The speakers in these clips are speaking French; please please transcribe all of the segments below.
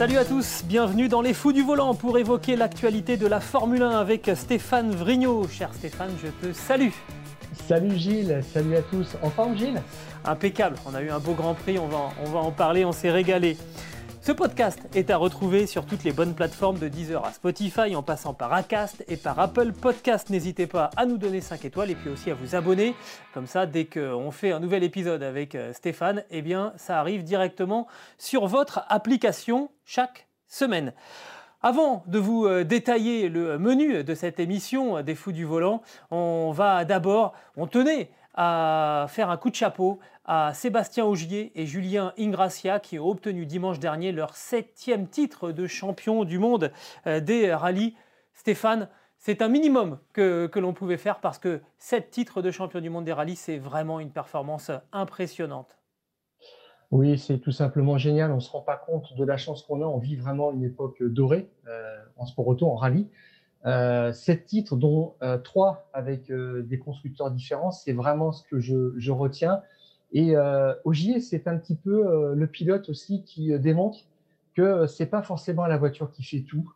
Salut à tous, bienvenue dans les Fous du Volant pour évoquer l'actualité de la Formule 1 avec Stéphane Vrignot. Cher Stéphane, je te salue. Salut Gilles, salut à tous. En forme Gilles? Impeccable, on a eu un beau Grand Prix, on va, on va en parler, on s'est régalé. Ce podcast est à retrouver sur toutes les bonnes plateformes de Deezer à Spotify en passant par Acast et par Apple Podcast. N'hésitez pas à nous donner 5 étoiles et puis aussi à vous abonner. Comme ça, dès qu'on fait un nouvel épisode avec euh, Stéphane, eh bien, ça arrive directement sur votre application chaque semaine. Avant de vous euh, détailler le menu de cette émission euh, des Fous du Volant, on va d'abord, on tenait à faire un coup de chapeau à Sébastien Augier et Julien Ingracia qui ont obtenu dimanche dernier leur septième titre de champion du monde euh, des rallyes. Stéphane, c'est un minimum que, l'on pouvait faire parce que sept titres de champion du monde des rallyes, c'est vraiment une performance impressionnante. Oui, c'est tout simplement génial. On ne se rend pas compte de la chance qu'on a. On vit vraiment une époque dorée euh, en sport auto, en rallye. Euh, sept titres, dont trois avec des constructeurs différents, c'est vraiment ce que je retiens. Et euh, Ogier, c'est un petit peu euh, le pilote aussi qui euh, démontre que c'est pas forcément la voiture qui fait tout.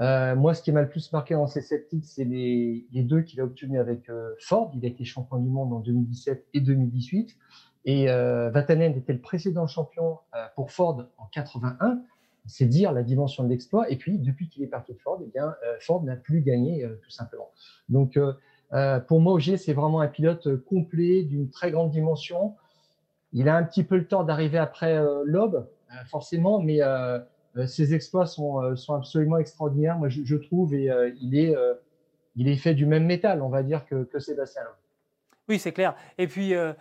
Euh, moi, ce qui m'a le plus marqué dans ces sept c'est les, deux qu'il a obtenus avec euh, Ford. Il a été champion du monde en 2017 et 2018. Et euh, Vatanen était le précédent champion euh, pour Ford en 81. C'est dire la dimension de l'exploit. Et puis, depuis qu'il est parti de Ford, eh bien, euh, Ford n'a plus gagné, tout simplement. Donc, pour moi, Ogier, c'est vraiment un pilote complet, d'une très grande dimension. Il a un petit peu le temps d'arriver après euh, Loeb, euh, forcément, mais euh, ses exploits sont, absolument extraordinaires, moi je, trouve, et il, est, il est fait du même métal, on va dire, que, que Sébastien Loeb. Oui, c'est clair. Et puis, euh,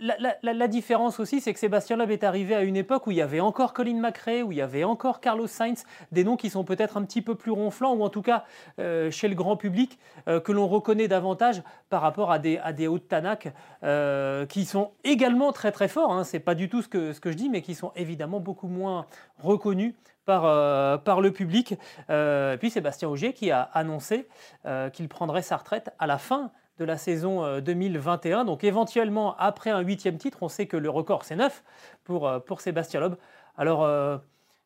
la, la, différence aussi, c'est que Sébastien Loeb est arrivé à une époque où il y avait encore Colin McRae, où il y avait encore Carlos Sainz, des noms qui sont peut-être un petit peu plus ronflants, ou en tout cas euh, chez le grand public, euh, que l'on reconnaît davantage par rapport à des, hauts Tanak, qui sont également très très forts. Hein. Ce n'est pas du tout ce que, je dis, mais qui sont évidemment beaucoup moins reconnus par, le public. Puis Sébastien Augier qui a annoncé qu'il prendrait sa retraite à la fin de la saison 2021. Donc éventuellement, après un huitième titre, on sait que le record c'est 9 pour, pour Sébastien Loeb. Alors,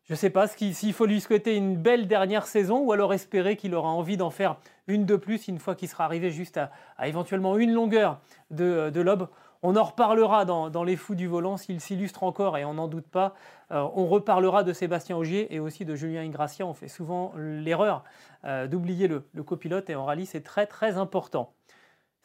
je ne sais pas s'il faut lui souhaiter une belle dernière saison ou alors espérer qu'il aura envie d'en faire une de plus une fois qu'il sera arrivé juste à, éventuellement une longueur de, de Loeb. On en reparlera dans, dans, les fous du volant s'il s'illustre encore et on n'en doute pas. Euh, on reparlera de Sébastien Augier et aussi de Julien Ingracia. On fait souvent l'erreur euh, d'oublier le, le, copilote et en rallye c'est très très important.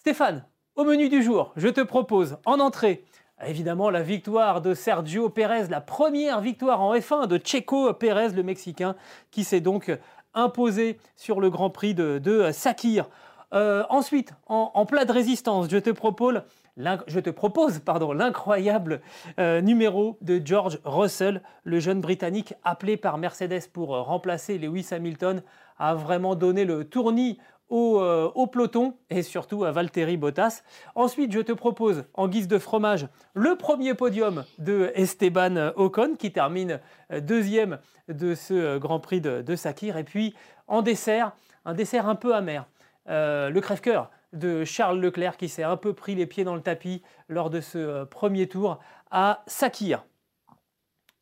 Stéphane, au menu du jour, je te propose en entrée évidemment la victoire de Sergio Pérez, la première victoire en F1 de Checo Pérez, le Mexicain, qui s'est donc imposé sur le Grand Prix de, Sakir. Euh, ensuite, en, plat de résistance, je te propose, je te propose pardon, l'incroyable euh, numéro de George Russell, le jeune Britannique appelé par Mercedes pour euh, remplacer Lewis Hamilton, a vraiment donné le tournis au, euh, au, peloton et surtout à Valtteri Bottas. Ensuite, je te propose, en guise de fromage, le premier podium de Esteban Ocon qui termine deuxième de ce Grand Prix de, Sakir. Et puis, en dessert, un dessert un peu amer. Euh, le crève-cœur de Charles Leclerc qui s'est un peu pris les pieds dans le tapis lors de ce euh, premier tour à Sakir.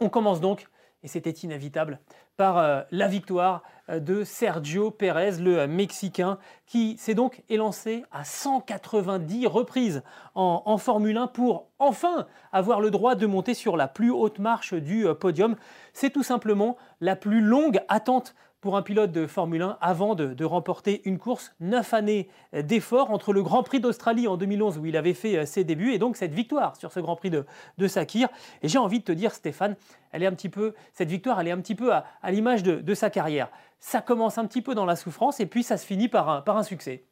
On commence donc, et c'était inévitable, par euh, la victoire de Sergio Pérez, le Mexicain, qui s'est donc élancé à 190 reprises en, Formule 1 pour enfin avoir le droit de monter sur la plus haute marche du podium. C'est tout simplement la plus longue attente pour un pilote de Formule 1 avant de, remporter une course. Neuf années d'efforts entre le Grand Prix d'Australie en 2011 où il avait fait ses débuts et donc cette victoire sur ce Grand Prix de, de Sakir. Et j'ai envie de te dire, Stéphane, elle est un petit peu, cette victoire, elle est un petit peu à, l'image de, sa carrière. Ça commence un petit peu dans la souffrance et puis ça se finit par un, par un succès.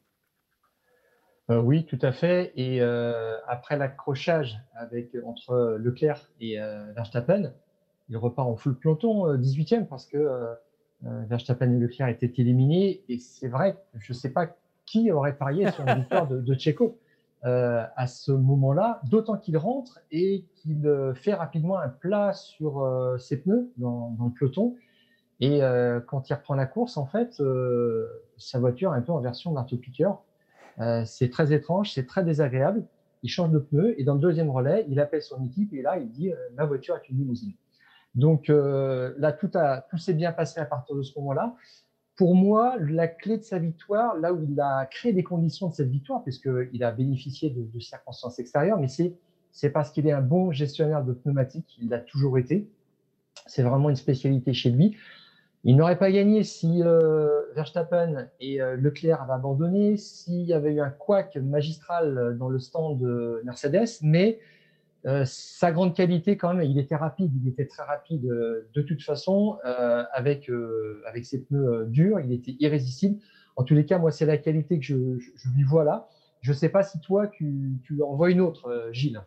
oui, tout à fait. Et après l'accrochage entre Leclerc et Verstappen, il repart en full peloton 18e parce que Verstappen et Leclerc étaient éliminés. Et c'est vrai, je ne sais pas qui aurait parié sur la victoire de, de Checo. Euh, à ce moment-là, d'autant qu'il rentre et qu'il euh, fait rapidement un plat sur euh, ses pneus dans, le peloton. Et quand il reprend la course, en fait, sa voiture est un peu en version marteau-piqueur. c'est très étrange, c'est très désagréable. Il change de pneu et dans le deuxième relais, il appelle son équipe et là, il dit Ma voiture est une limousine. Donc là, tout, a, tout s'est bien passé à partir de ce moment-là pour moi, la clé de sa victoire, là où il a créé des conditions de cette victoire, puisqu'il a bénéficié de, circonstances extérieures, mais c'est parce qu'il est un bon gestionnaire de pneumatiques, il l'a toujours été. C'est vraiment une spécialité chez lui. Il n'aurait pas gagné si euh, Verstappen et euh, Leclerc avaient abandonné, s'il y avait eu un couac magistral dans le stand de Mercedes, mais euh, sa grande qualité, quand même, il était rapide, il était très rapide euh, de toute façon, euh, avec, avec ses pneus durs, il était irrésistible. En tous les cas, moi, c'est la qualité que je, lui vois là. Je ne sais pas si toi, tu, tu en vois une autre, Gilles.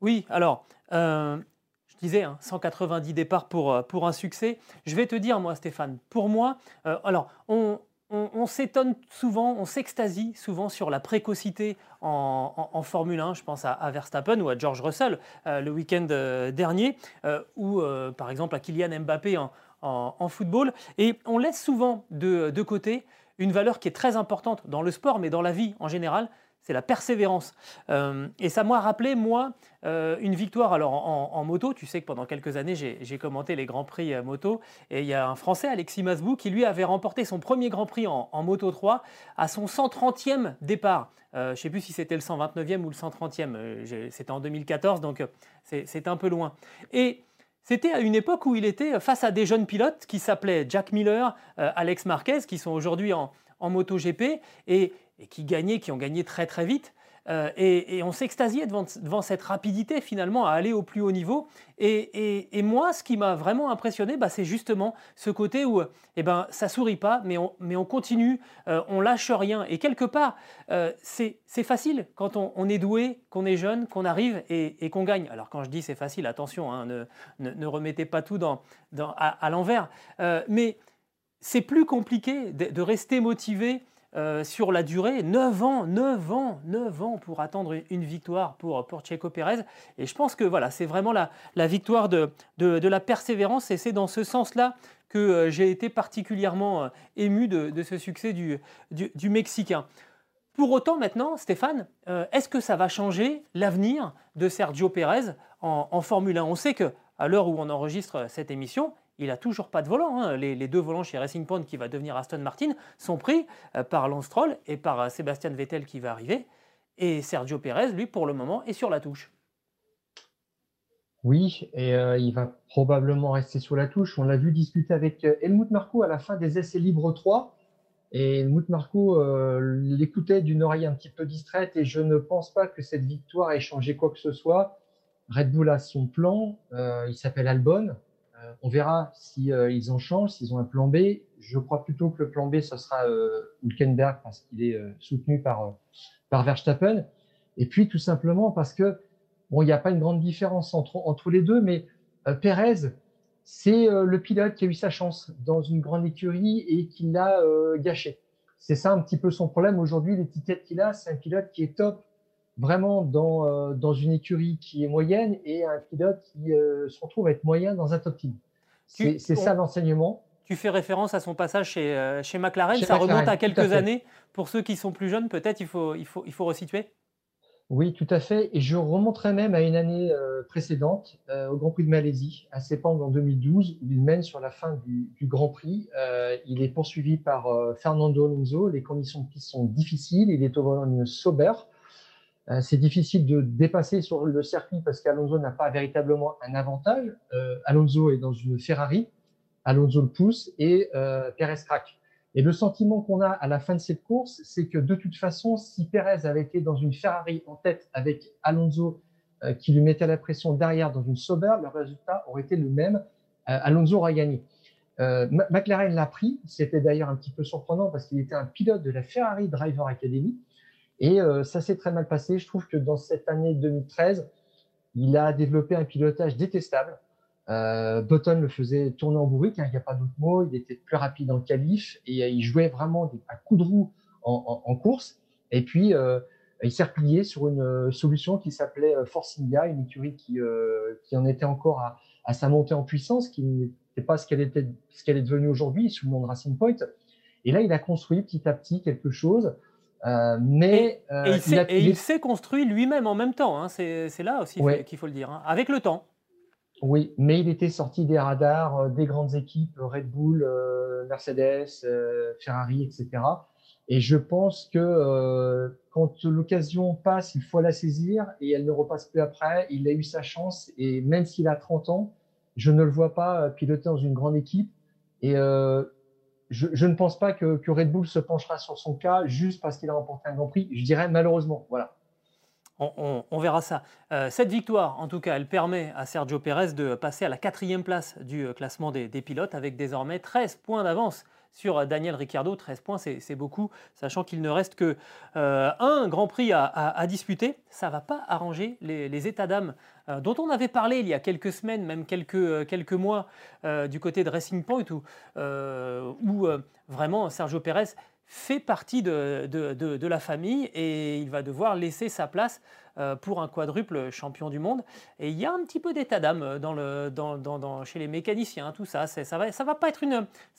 Oui, alors, je disais, 190 hein, départs pour, pour un succès. Je vais te dire, moi, Stéphane, pour moi, alors, on, on, s'étonne souvent, on s'extasie souvent sur la précocité en, Formule 1. Je pense à, Verstappen ou à George Russell euh, le week-end euh, dernier, euh, ou par exemple à Kylian Mbappé en, football. Et on laisse souvent de côté une valeur qui est très importante dans le sport, mais dans la vie en général, c'est la persévérance. Euh, et ça m'a rappelé, moi, euh, une victoire alors en, moto. Tu sais que pendant quelques années, j'ai commenté les Grands Prix euh, moto. Et il y a un Français, Alexis Masbou, qui lui avait remporté son premier Grand Prix en, Moto 3 à son 130e départ. je ne sais plus si c'était le 129e ou le 130e. c'était en 2014, donc c'est un peu loin. Et c'était à une époque où il était face à des jeunes pilotes qui s'appelaient Jack Miller, Alex Marquez, qui sont aujourd'hui en, en MotoGP. Et et qui gagnaient, qui ont gagné très très vite. Euh, et, on s'extasiait devant, cette rapidité finalement à aller au plus haut niveau. Et, moi, ce qui m'a vraiment impressionné, bah, c'est justement ce côté où eh ben, ça sourit pas, mais on, mais on continue, euh, on lâche rien. Et quelque part, euh, c'est facile quand on, est doué, qu'on est jeune, qu'on arrive et, qu'on gagne. Alors quand je dis c'est facile, attention, hein, ne, remettez pas tout à, l'envers. mais c'est plus compliqué de rester motivé euh, sur la durée, 9 ans, 9 ans, 9 ans pour attendre une victoire pour, pour Checo Pérez. Et je pense que voilà, c'est vraiment la, victoire de, la persévérance et c'est dans ce sens-là que euh, j'ai été particulièrement euh, ému de, ce succès du, Mexicain. Pour autant, maintenant, Stéphane, est-ce que ça va changer l'avenir de Sergio Pérez en, en Formule 1 On sait que à l'heure où on enregistre cette émission, il n'a toujours pas de volant. Hein. Les, deux volants chez Racing Point qui va devenir Aston Martin sont pris euh, par Lance Stroll et par euh, Sébastien Vettel qui va arriver. Et Sergio Pérez, lui, pour le moment, est sur la touche. Oui, et euh, il va probablement rester sur la touche. On l'a vu discuter avec Helmut Marko à la fin des essais libres 3. Et Helmut Marko l'écoutait d'une oreille un petit peu distraite et je ne pense pas que cette victoire ait changé quoi que ce soit. Red Bull a son plan, il s'appelle Albon, on verra si euh, ils en changent, s'ils ont un plan B. Je crois plutôt que le plan B, ce sera euh, Hülkenberg parce qu'il est soutenu par, par Verstappen. Et puis tout simplement parce que bon, il n'y a pas une grande différence entre, entre les deux, mais Perez, c'est le pilote qui a eu sa chance dans une grande écurie et qui l'a gâché. C'est ça un petit peu son problème aujourd'hui. L'étiquette qu'il a, c'est un pilote qui est top vraiment dans, euh, dans une écurie qui est moyenne et un pilote qui euh, se retrouve à être moyen dans un top team. C'est ça l'enseignement. Tu fais référence à son passage chez, euh, chez McLaren. ça remonte à quelques années. Pour ceux qui sont plus jeunes, peut-être il faut, il, faut, il faut resituer. Oui, tout à fait. Et je remonterai même à une année précédente, au Grand Prix de Malaisie, à Sepang en 2012, où il mène sur la fin du, du Grand Prix. il est poursuivi par Fernando Alonso. Les conditions de piste sont difficiles. Il est au volant d'une Sauber. Euh, c'est difficile de dépasser sur le circuit parce qu'Alonso n'a pas véritablement un avantage. Euh, Alonso est dans une Ferrari, Alonso le pousse et euh, Perez craque. Et le sentiment qu'on a à la fin de cette course, c'est que de toute façon, si Perez avait été dans une Ferrari en tête avec Alonso qui lui mettait la pression derrière dans une Sauber, le résultat aurait été le même. Alonso aurait gagné. McLaren l'a pris. C'était d'ailleurs un petit peu surprenant parce qu'il était un pilote de la Ferrari Driver Academy. Et ça s'est très mal passé. Je trouve que dans cette année 2013, il a développé un pilotage détestable. Euh, Button le faisait tourner en bourrique, hein, il n'y a pas d'autre mot. Il était plus rapide en qualif et il jouait vraiment à coups de roue en, course. Et puis, il s'est replié sur une solution qui s'appelait Force India, une écurie qui, en était encore à, sa montée en puissance, qui n'était pas ce qu'elle est devenue aujourd'hui sous le nom Racing Point. Et là, il a construit petit à petit quelque chose. Euh, mais et, euh, il s'est construit lui-même en même temps. Hein. C'est là aussi qu'il faut le dire, hein. avec le temps. Oui, mais il était sorti des radars euh, des grandes équipes, Red Bull, Mercedes, Ferrari, etc. Et je pense que quand l'occasion passe, il faut la saisir et elle ne repasse plus après. Il a eu sa chance et même s'il a 30 ans, je ne le vois pas piloter dans une grande équipe. Et euh, je, ne pense pas que, Red Bull se penchera sur son cas juste parce qu'il a remporté un Grand Prix. Je dirais malheureusement. Voilà. On, verra ça. Euh, cette victoire, en tout cas, elle permet à Sergio Pérez de passer à la quatrième place du euh, classement des, pilotes avec désormais 13 points d'avance sur Daniel Ricciardo. 13 points, c'est beaucoup, sachant qu'il ne reste que euh, un Grand Prix à, disputer. Ça ne va pas arranger les, états d'âme euh, dont on avait parlé il y a quelques semaines, même quelques, euh, quelques mois, du côté de Racing Point, où, où vraiment Sergio Pérez fait partie de, de, la famille et il va devoir laisser sa place euh, pour un quadruple champion du monde. Et il y a un petit peu d'état d'âme dans le, dans, dans, chez les mécaniciens, tout ça. Ça va, ça va pas être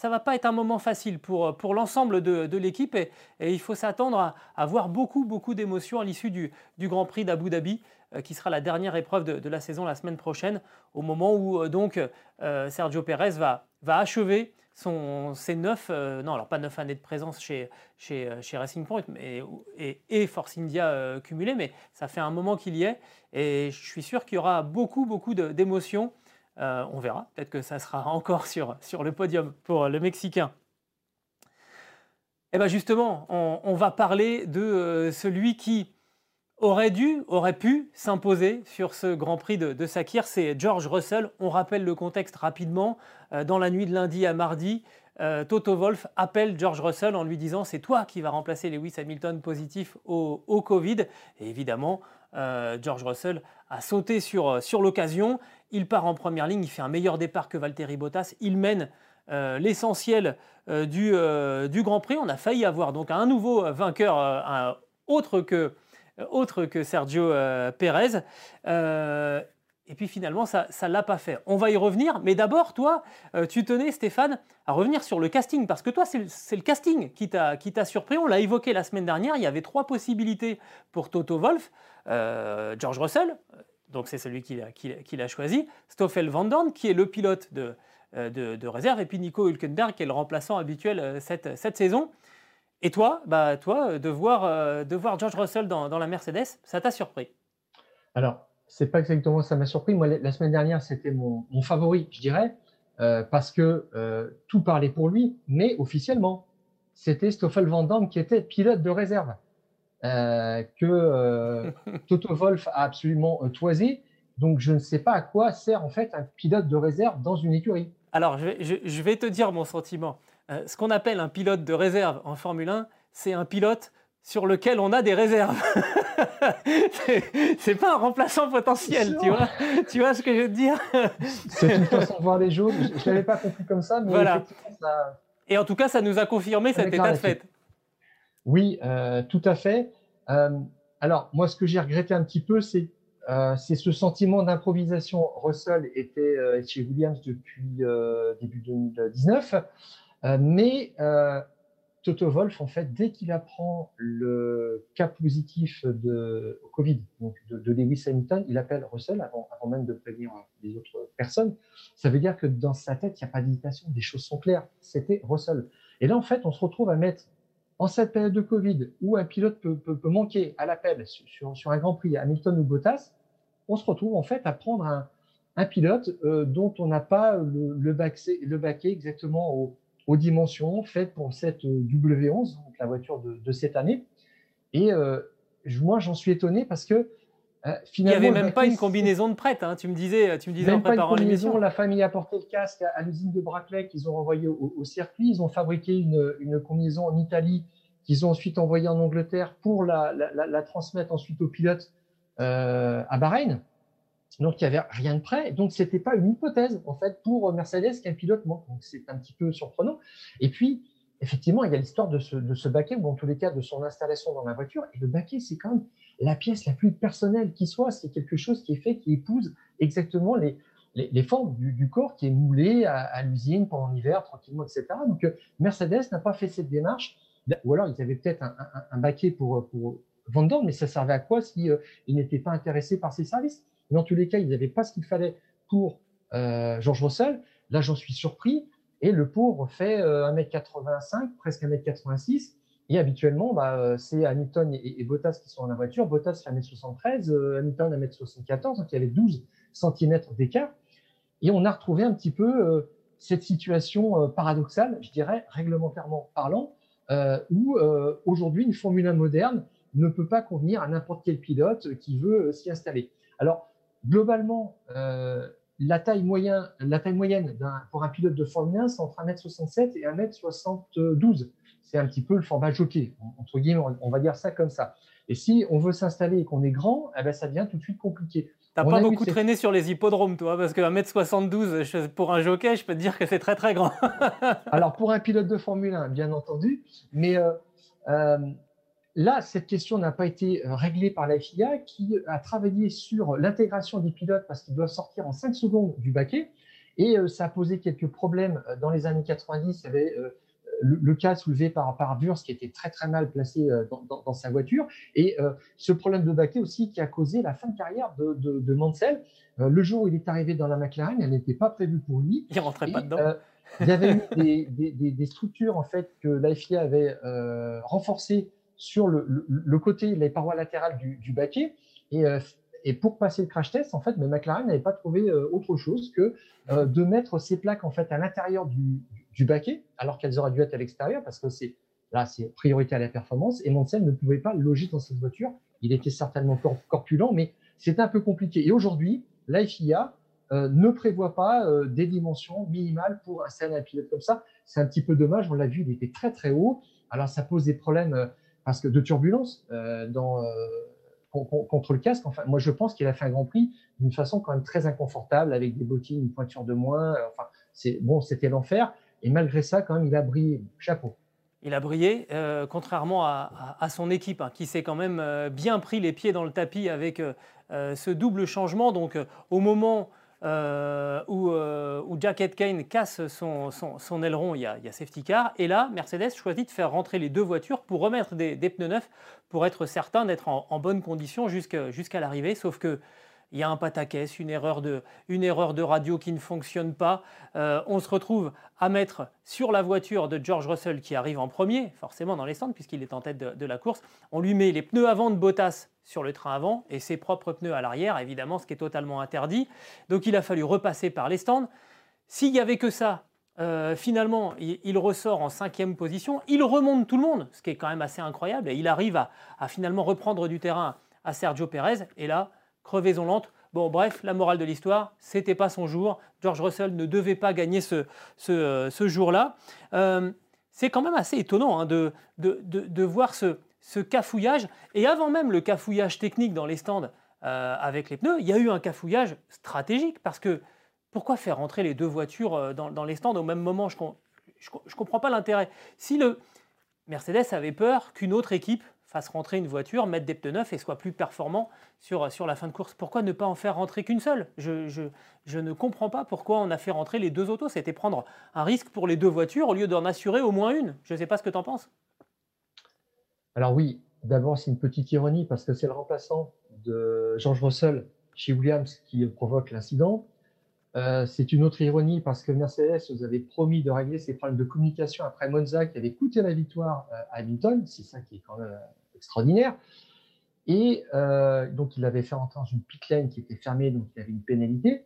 va pas être un moment facile pour, pour l'ensemble de, l'équipe et, il faut s'attendre à, avoir beaucoup, beaucoup d'émotions à l'issue du, du Grand Prix d'Abu Dhabi euh, qui sera la dernière épreuve de, la saison la semaine prochaine, au moment où euh, donc Sergio Pérez va, va achever son, ses neuf, euh, non alors pas neuf années de présence chez, chez, euh, chez Racing Point mais, et, Force India euh, mais ça fait un moment qu'il y est et je suis sûr qu'il y aura beaucoup beaucoup d'émotions. on verra, peut-être que ça sera encore sur, sur le podium pour le Mexicain. Et eh bien justement, on, va parler de celui qui aurait dû, aurait pu s'imposer sur ce Grand Prix de, Sakir, c'est George Russell. On rappelle le contexte rapidement. Euh, dans la nuit de lundi à mardi, euh, Toto Wolff appelle George Russell en lui disant c'est toi qui vas remplacer Lewis Hamilton positif au, Covid. Et évidemment, euh, George Russell a sauté sur, sur l'occasion. Il part en première ligne, il fait un meilleur départ que Valtteri Bottas. Il mène l'essentiel du, du, Grand Prix. On a failli avoir donc un nouveau vainqueur, autre que autre que Sergio euh, Pérez. Euh, et puis finalement, ça ne l'a pas fait. On va y revenir, mais d'abord, toi, tu tenais, Stéphane, à revenir sur le casting, parce que toi, c'est le, casting qui t'a surpris. On l'a évoqué la semaine dernière, il y avait trois possibilités pour Toto Wolff. George Russell, donc c'est celui qu'il a, choisi, Stoffel Van Dorn, qui est le pilote de, de, réserve, et puis Nico Hülkenberg, qui est le remplaçant habituel cette, cette saison. Et toi, bah, toi de, voir, euh, de voir George Russell dans, la Mercedes, ça t'a surpris? Alors, c'est pas exactement ça m'a surpris. Moi, la semaine dernière, c'était mon, favori, je dirais, euh, parce que euh, tout parlait pour lui, mais officiellement, c'était Stoffel Van Damme qui était pilote de réserve, que Toto Wolff a absolument toisé. Donc, je ne sais pas à quoi sert en fait un pilote de réserve dans une écurie. Alors, je vais te dire mon sentiment. Euh, ce qu'on appelle un pilote de réserve en Formule 1, c'est un pilote sur lequel on a des réserves. c'est pas un remplaçant potentiel, tu vois, tu vois ce que je veux dire? C'est une façon de voir les choses. Je, ne l'avais pas compris comme ça, mais voilà. Et en tout cas, ça nous a confirmé cet état de fait. Oui, euh, tout à fait. Euh, alors, moi, ce que j'ai regretté un petit peu, c'est c'est ce sentiment d'improvisation. Russell était chez Williams depuis début 2019. Euh, mais euh, Toto Wolf, en fait, dès qu'il apprend le cas positif de Covid, donc de, Lewis Hamilton, il appelle Russell avant, même de prévenir les autres personnes. Ça veut dire que dans sa tête, il n'y a pas d'hésitation, des choses sont claires. C'était Russell. Et là, en fait, on se retrouve à mettre en cette période de Covid où un pilote peut, peut, manquer à l'appel sur, sur, un Grand Prix, Hamilton ou Bottas, on se retrouve en fait à prendre un, un pilote euh, dont on n'a pas le, le, le baquet exactement au, aux dimensions faites pour cette euh, W11, donc la voiture de, cette année. Et euh, moi, j'en suis étonné parce que euh, finalement, il n'y avait même pas une combinaison de prête. Hein. Tu me disais, tu me disais en préparant l'émission. La famille a porté le casque à, l'usine de Braclay qu'ils ont envoyé au, circuit. Ils ont fabriqué une, une, combinaison en Italie qu'ils ont ensuite envoyée en Angleterre pour la, transmettre ensuite aux pilotes à Bahreïn. Donc, il n'y avait rien de prêt. Donc, ce n'était pas une hypothèse, en fait, pour Mercedes qu'un pilote manque. Donc, c'est un petit peu surprenant. Et puis, effectivement, il y a l'histoire de ce, baquet, ou en tous les cas, de son installation dans la voiture. Et le baquet, c'est quand même la pièce la plus personnelle qui soit. C'est quelque chose qui est fait, qui épouse exactement les, formes du, corps, qui est moulé à, l'usine pendant l'hiver, tranquillement, etc. Donc, Mercedes n'a pas fait cette démarche. Ou alors, ils avaient peut-être un, baquet pour, pour vendre, mais ça servait à quoi si euh, n'étaient pas intéressés par ces services? Dans tous les cas, ils n'avaient pas ce qu'il fallait pour euh, George Russell. Là, j'en suis surpris. Et le pauvre fait 1m85, euh, presque 1m86. Et habituellement, bah, euh, c'est Hamilton et, Bottas qui sont dans la voiture. Bottas fait 1m73, Hamilton 1m74, donc il y avait 12 cm d'écart. Et on a retrouvé un petit peu cette situation paradoxale, je dirais, réglementairement parlant, où aujourd'hui une Formule 1 moderne ne peut pas convenir à n'importe quel pilote qui veut s'y installer. Alors, globalement, euh, la, taille moyenne, la taille moyenne pour un pilote de Formule 1, c'est entre 1m67 et 1m72. C'est un petit peu le format jockey, entre guillemets, on va dire ça comme ça. Et si on veut s'installer et qu'on est grand, eh ben, ça devient tout de suite compliqué. T'as pas beaucoup traîné sur les hippodromes, toi, parce que 1m72 pour un jockey, je peux te dire que c'est très très grand. Alors pour un pilote de Formule 1, bien entendu, mais euh, euh, Là, cette question n'a pas été euh, réglée par la FIA qui a travaillé sur l'intégration des pilotes parce qu'ils doivent sortir en 5 secondes du baquet. Et euh, ça a posé quelques problèmes euh, dans les années 90. Il y avait le, cas soulevé par, par Burst qui était très très mal placé dans, sa voiture. Et ce problème de baquet aussi qui a causé la fin de carrière de, de, Mansell. le jour où il est arrivé dans la McLaren, elle n'était pas prévue pour lui. Il rentrait pas dedans. il y avait eu des, des, structures en fait que la FIA avait renforcées sur le, côté, les parois latérales du, baquet. Euh, et, pour passer le crash test, en fait, mais McLaren n'avait pas trouvé euh, autre chose que euh, de mettre ces plaques en fait à l'intérieur du, baquet, alors qu'elles auraient dû être à l'extérieur, parce que c'est là, c'est priorité à la performance. Et Mansell ne pouvait pas loger dans cette voiture. Il était certainement corpulent, mais c'était un peu compliqué. Et aujourd'hui, la FIA ne prévoit pas des dimensions minimales pour installer un pilote comme ça. C'est un petit peu dommage. On l'a vu, il était très très haut. Alors ça pose des problèmes parce que de turbulence euh, dans, euh, contre le casque. Moi, je pense qu'il a fait un Grand Prix d'une façon quand même très inconfortable, avec des bottines, une pointure de moins. Enfin, c'est bon, c'était l'enfer. Et malgré ça, quand même, il a brillé. Chapeau. Il a brillé, euh, contrairement à, à, son équipe, hein, qui s'est quand même bien pris les pieds dans le tapis avec ce double changement. Donc, au moment euh, où, euh, Kane casse son, aileron, il y, a, il a, safety car. Et là, Mercedes choisit de faire rentrer les deux voitures pour remettre des, pneus neufs, pour être certain d'être en, bonne condition jusqu'à l'arrivée. Sauf que il y a un pataquès, une erreur de, une erreur de radio qui ne fonctionne pas. Euh, on se retrouve à mettre sur la voiture de George Russell qui arrive en premier, forcément dans les stands puisqu'il est en tête de, la course. On lui met les pneus avant de Bottas sur le train avant et ses propres pneus à l'arrière, évidemment, ce qui est totalement interdit. Donc il a fallu repasser par les stands. S'il n'y avait que ça, euh, finalement, il, ressort en cinquième position. Il remonte tout le monde, ce qui est quand même assez incroyable. Et il arrive à, à finalement reprendre du terrain à Sergio Pérez. Et là, crevaison lente. Bon, bref, la morale de l'histoire, c'était pas son jour. George Russell ne devait pas gagner ce, ce, euh, jour-là. Euh, c'est quand même assez étonnant hein, de, de, de, voir ce, ce, cafouillage. Et avant même le cafouillage technique dans les stands euh, avec les pneus, il y a eu un cafouillage stratégique. Parce que pourquoi faire rentrer les deux voitures dans, dans les stands au même moment? Je ne comprends pas l'intérêt. Si le Mercedes avait peur qu'une autre équipe fasse rentrer une voiture, mettre des pneus neufs et soit plus performant sur, sur la fin de course. Pourquoi ne pas en faire rentrer qu'une seule? Je, je, je, ne comprends pas pourquoi on a fait rentrer les deux autos. C'était prendre un risque pour les deux voitures au lieu d'en assurer au moins une. Je ne sais pas ce que tu en penses. Alors oui, d'abord c'est une petite ironie parce que c'est le remplaçant de George Russell chez Williams qui provoque l'incident. Euh, c'est une autre ironie parce que Mercedes vous avait promis de régler ses problèmes de communication après Monza qui avait coûté la victoire euh, à Hamilton. C'est ça qui est quand même extraordinaire. Et euh, donc, il avait fait entrer dans une pit lane qui était fermée, donc il y avait une pénalité.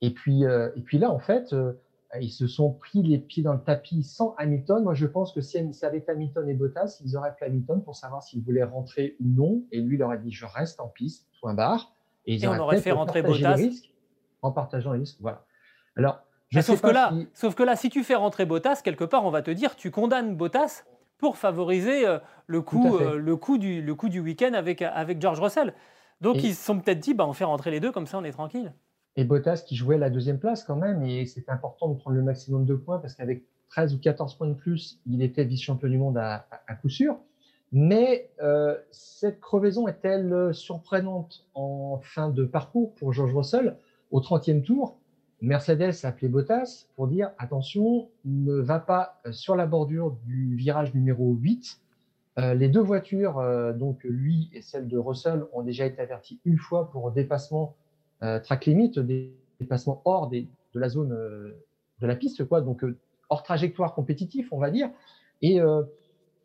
Et puis, euh, et puis là, en fait, euh, ils se sont pris les pieds dans le tapis sans Hamilton. Moi, je pense que si ça avait Hamilton et Bottas, ils auraient appelé Hamilton pour savoir s'il voulait rentrer ou non. Et lui, il aurait dit Je reste en piste, point barre. Et, ils on aurait fait rentrer Bottas. en partageant les risques. Voilà. Alors, sauf, que là, sauf que là, si tu fais rentrer Bottas, quelque part, on va te dire Tu condamnes Bottas pour favoriser le coup, le coup du, le coup du week-end avec, avec George Russell. Donc ils se sont peut-être dit, bah, on fait rentrer les deux, comme ça on est tranquille. Et Bottas qui jouait la deuxième place quand même, et c'est important de prendre le maximum de points parce qu'avec 13 ou 14 points de plus, il était vice-champion du monde à, coup sûr. Mais euh, cette crevaison est-elle surprenante en fin de parcours pour George Russell Au 30e tour, Mercedes a appelé Bottas pour dire attention, ne va pas sur la bordure du virage numéro 8. Euh, les deux voitures, euh, donc lui et celle de Russell, ont déjà été averties une fois pour dépassement track limit, dépassement hors de la zone de la piste, quoi. Donc hors trajectoire compétitif, on va dire. Et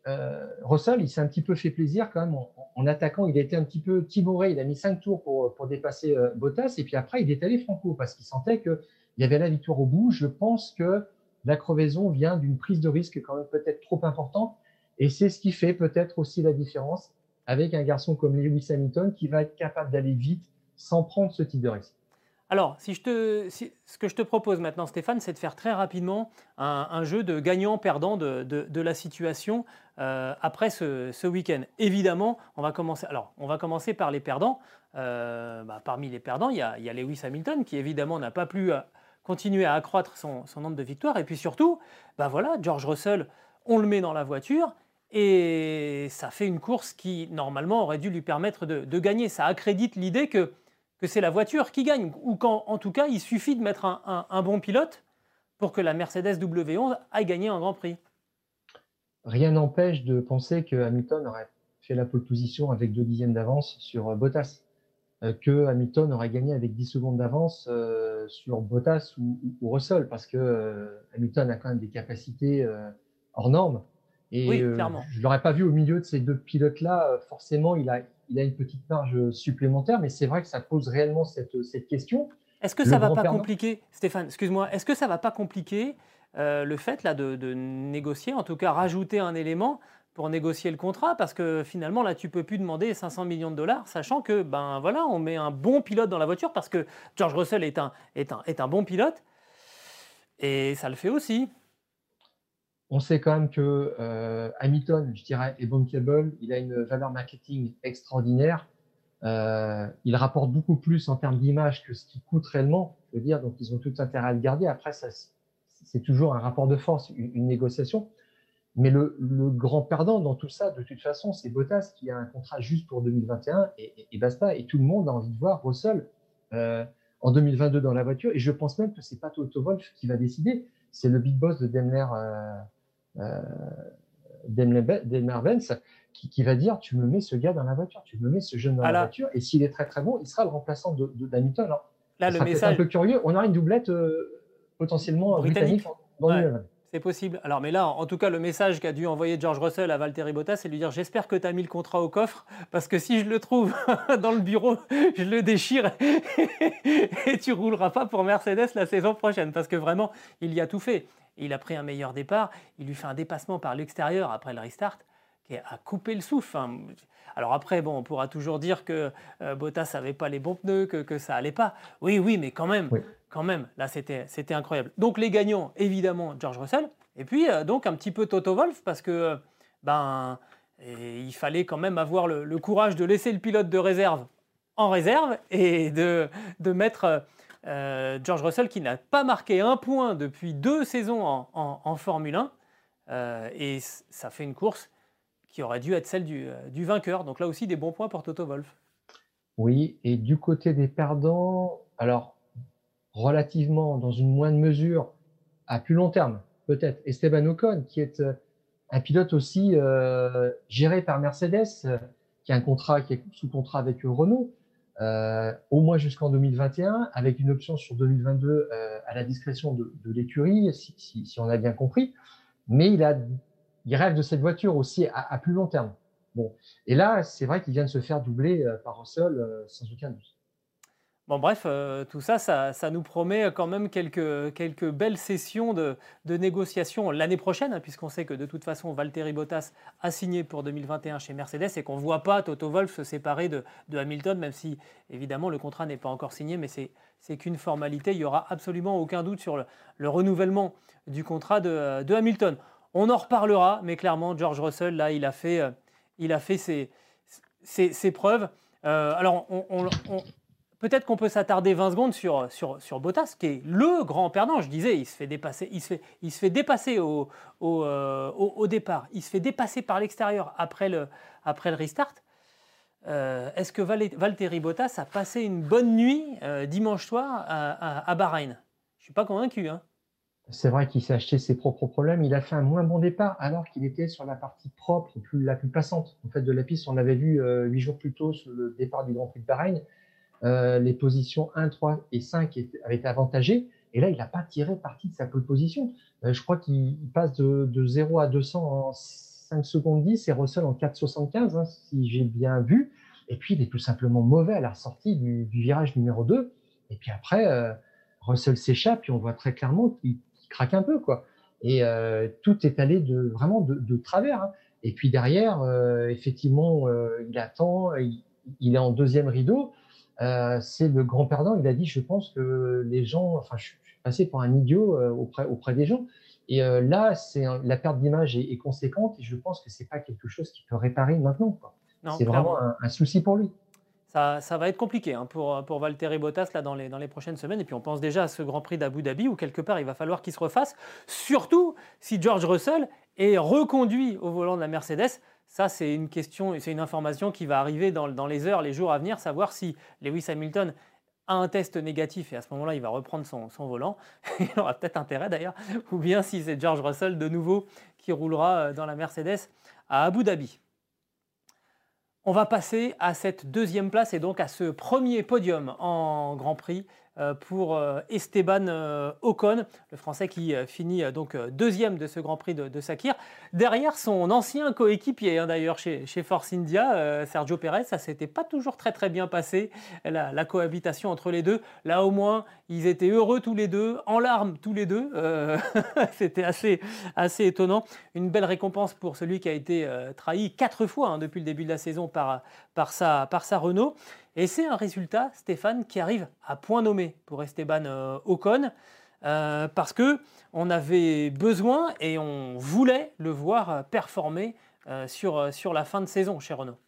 euh, Russell, il s'est un petit peu fait plaisir quand même en, attaquant. Il a été un petit peu timoré. Il a mis cinq tours pour, pour dépasser euh, Bottas. Et puis après, il est allé franco parce qu'il sentait qu'il y avait la victoire au bout. Je pense que la crevaison vient d'une prise de risque quand même peut-être trop importante. Et c'est ce qui fait peut-être aussi la différence avec un garçon comme Lewis Hamilton qui va être capable d'aller vite sans prendre ce type de risque. Alors, si je te, ce que je te propose maintenant, Stéphane, c'est de faire très rapidement un, jeu de gagnant-perdant de, la situation euh, après ce, week-end. Évidemment, on va commencer. Alors, on va commencer par les perdants. Euh, bah, parmi les perdants, il y, a, Lewis Hamilton qui évidemment n'a pas pu continuer à accroître son, nombre de victoires. Et puis surtout, bah voilà, George Russell, on le met dans la voiture. Et ça fait une course qui, normalement, aurait dû lui permettre de, de gagner. Ça accrédite l'idée que c'est la voiture qui gagne, ou qu'en tout cas, il suffit de mettre un, bon pilote pour que la Mercedes W11 aille gagner un Grand Prix. Rien n'empêche de penser que Hamilton aurait fait la pole position avec deux dixièmes d'avance sur euh, Bottas, euh, que Hamilton aurait gagné avec 10 secondes d'avance euh, sur Bottas ou, Russell, parce que Hamilton a quand même des capacités hors normes. Et oui, je ne l'aurais pas vu au milieu de ces deux pilotes-là. forcément, il a, il a une petite marge supplémentaire, mais c'est vrai que ça pose réellement cette, cette question. Est-ce que ça ne va pas compliquer, Stéphane, excuse-moi, est-ce que ça ne va pas compliquer euh, le fait là, de, négocier, en tout cas rajouter un élément pour négocier le contrat? Parce que finalement, là, tu peux plus demander 500 millions de dollars, sachant que, ben voilà, on met un bon pilote dans la voiture, parce que George Russell est un, est un, est un bon pilote, et ça le fait aussi. On sait quand même que euh, Hamilton, je dirais, est bankable. Il a une valeur marketing extraordinaire. Euh, il rapporte beaucoup plus en termes d'image que ce qui coûte réellement. Je veux dire, donc ils ont tout intérêt à le garder. Après, c'est toujours un rapport de force, une, négociation. Mais le, grand perdant dans tout ça, de toute façon, c'est Bottas qui a un contrat juste pour 2021 et, basta. Et tout le monde a envie de voir Russell euh, en 2022 dans la voiture. Et je pense même que c'est pas Toto Wolff qui va décider. C'est le big boss de Daimler Benz qui, va dire tu me mets ce gars dans la voiture, tu me mets ce jeune dans la voiture, et s'il est très très bon, il sera le remplaçant de, d'Hamilton. Là, le message un peu curieux. On aura une doublette euh, potentiellement britannique, C'est possible. Alors, mais là, en tout cas, le message qu'a dû envoyer George Russell à Valtteri Bottas, c'est lui dire J'espère que tu as mis le contrat au coffre, parce que si je le trouve dans le bureau, je le déchire et tu rouleras pas pour Mercedes la saison prochaine, parce que vraiment, il y a tout fait il a pris un meilleur départ, il lui fait un dépassement par l'extérieur après le restart qui a coupé le souffle. Alors après, bon, on pourra toujours dire que euh, Bottas n'avait pas les bons pneus, que, ça allait pas. Oui, oui, mais quand même, quand même, là c'était, incroyable. Donc les gagnants, évidemment, George Russell, et puis euh, donc un petit peu Toto Wolff parce que euh, ben il fallait quand même avoir le, courage de laisser le pilote de réserve en réserve et de, mettre euh, George Russell qui n'a pas marqué un point depuis deux saisons en, Formule 1. Euh, et ça fait une course qui aurait dû être celle euh, du, vainqueur. Donc là aussi, des bons points pour Toto Wolff. Oui, et du côté des perdants, alors relativement dans une moindre mesure, à plus long terme, peut-être, Esteban Ocon, qui est un pilote aussi géré par Mercedes, qui a un contrat, qui est sous contrat avec Renault. Euh, au moins jusqu'en 2021, avec une option sur 2022 euh, à la discrétion de, l'écurie, si, on a bien compris. Mais il, a, rêve de cette voiture aussi à, plus long terme. Bon, et là, c'est vrai qu'il vient de se faire doubler euh, par Russell sans aucun doute. Bon, bref, euh, tout ça, ça, nous promet quand même quelques, belles sessions de, de négociation l'année prochaine, hein, puisqu'on sait que de toute façon, Valtteri Bottas a signé pour 2021 chez Mercedes et qu'on ne voit pas Toto Wolff se séparer de, Hamilton, même si évidemment le contrat n'est pas encore signé, mais c'est qu'une formalité. Il n'y aura absolument aucun doute sur le, le renouvellement du contrat de, Hamilton. On en reparlera, mais clairement, George Russell, là, il a fait, fait ses, ses, preuves. alors, on, Peut-être qu'on peut, s'attarder 20 secondes sur, sur, sur, Bottas, qui est le grand perdant. Je disais, il se fait dépasser, il se fait, il se fait dépasser au, au, au, départ. Il se fait dépasser par l'extérieur après le, après le restart. Euh, est-ce que Valtteri Bottas a passé une bonne nuit euh, dimanche soir à, à, Bahreïn? Je ne suis pas convaincu. Hein. C'est vrai qu'il s'est acheté ses propres problèmes. Il a fait un moins bon départ alors qu'il était sur la partie propre, plus, la plus passante en fait, de la piste. On l'avait vu euh, huit jours plus tôt sur le départ du Grand Prix de Bahreïn. Les positions 1, 3 et 5 avaient été avantagées. Et là, il n'a pas tiré parti de sa pole position. je crois qu'il passe de, de 0 à 200 en 5 secondes 10 et Russell en 4,75, hein, si j'ai bien vu. Et puis, il est tout simplement mauvais à la sortie du, virage numéro 2. Et puis après, euh, Russell s'échappe et on voit très clairement qu'il craque un peu. quoi. Et euh, tout est allé de, vraiment de, travers. Hein. Et puis derrière, euh, effectivement, il attend, il, est en deuxième rideau. C'est le grand perdant. Il a dit, je pense que les gens, enfin, je suis passé pour un idiot auprès, auprès des gens. Et euh, là, c'est la perte d'image est, conséquente et je pense que c'est pas quelque chose qui peut réparer maintenant. C'est vraiment un, souci pour lui. Ça, ça, va être compliqué hein, pour, pour Valtteri Bottas là, dans, les, dans les prochaines semaines. Et puis on pense déjà à ce Grand Prix d'Abu Dhabi où quelque part il va falloir qu'il se refasse, surtout si George Russell est reconduit au volant de la Mercedes. Ça, c'est une question, c'est une information qui va arriver dans, les heures, les jours à venir, savoir si Lewis Hamilton un test négatif et à ce moment-là, il va reprendre son, volant. il aura peut-être intérêt d'ailleurs. Ou bien si c'est George Russell de nouveau qui roulera euh, dans la Mercedes à Abu Dhabi. On va passer à cette deuxième place et donc à ce premier podium en Grand Prix pour euh, Esteban euh, Ocon, le Français qui finit donc deuxième de ce Grand Prix de, Sakir. Derrière son ancien coéquipier, hein, d'ailleurs chez, chez, Force India, Sergio Perez, ça s'était pas toujours très très bien passé, la, cohabitation entre les deux. Là au moins, ils étaient heureux tous les deux, en larmes tous les deux. C'était assez, assez étonnant. Une belle récompense pour celui qui a été trahi quatre fois hein, depuis le début de la saison par, par, sa, par sa Renault. Et c'est un résultat, Stéphane, qui arrive à point nommé pour Esteban euh, Ocon, euh, parce que on avait besoin et on voulait le voir performer euh, sur, sur la fin de saison chez Renault.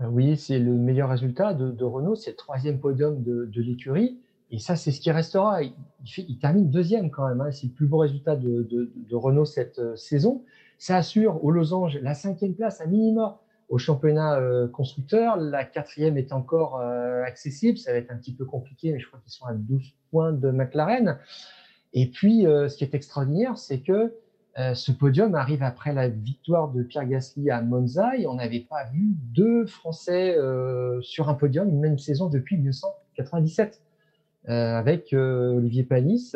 Oui, c'est le meilleur résultat de, Renault, c'est le troisième podium de, l'écurie. Et ça, c'est ce qui restera. Il, termine deuxième quand même. Hein. C'est le plus beau résultat de, Renault cette saison. Ça assure aux losanges la cinquième place à minima au championnat euh, constructeur. La quatrième est encore euh, accessible. Ça va être un petit peu compliqué, mais je crois qu'ils sont à 12 points de McLaren. Et puis, euh, ce qui est extraordinaire, c'est que ce podium arrive après la victoire de Pierre Gasly à Monza et on n'avait pas vu deux Français sur un podium une même saison depuis 1997 avec Olivier Panis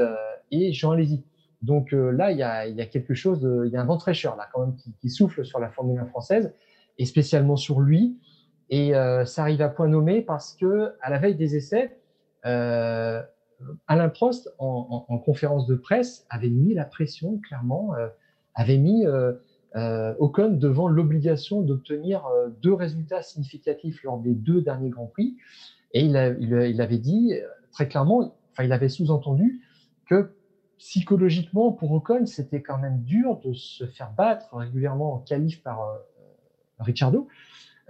et Jean Lézy. Donc là, il y, a, quelque chose, il y a un vent fraîcheur là quand même qui, souffle sur la Formule 1 française et spécialement sur lui. Et euh, ça arrive à point nommé parce que à la veille des essais, euh, Alain Prost, en, en, en, conférence de presse, avait mis la pression, clairement, euh, avait mis euh, euh, Ocon devant l'obligation d'obtenir euh, deux résultats significatifs lors des deux derniers Grands Prix. Et il avait dit très clairement, enfin, il avait sous-entendu que psychologiquement, pour Ocon, c'était quand même dur de se faire battre régulièrement en qualif par Ricciardo.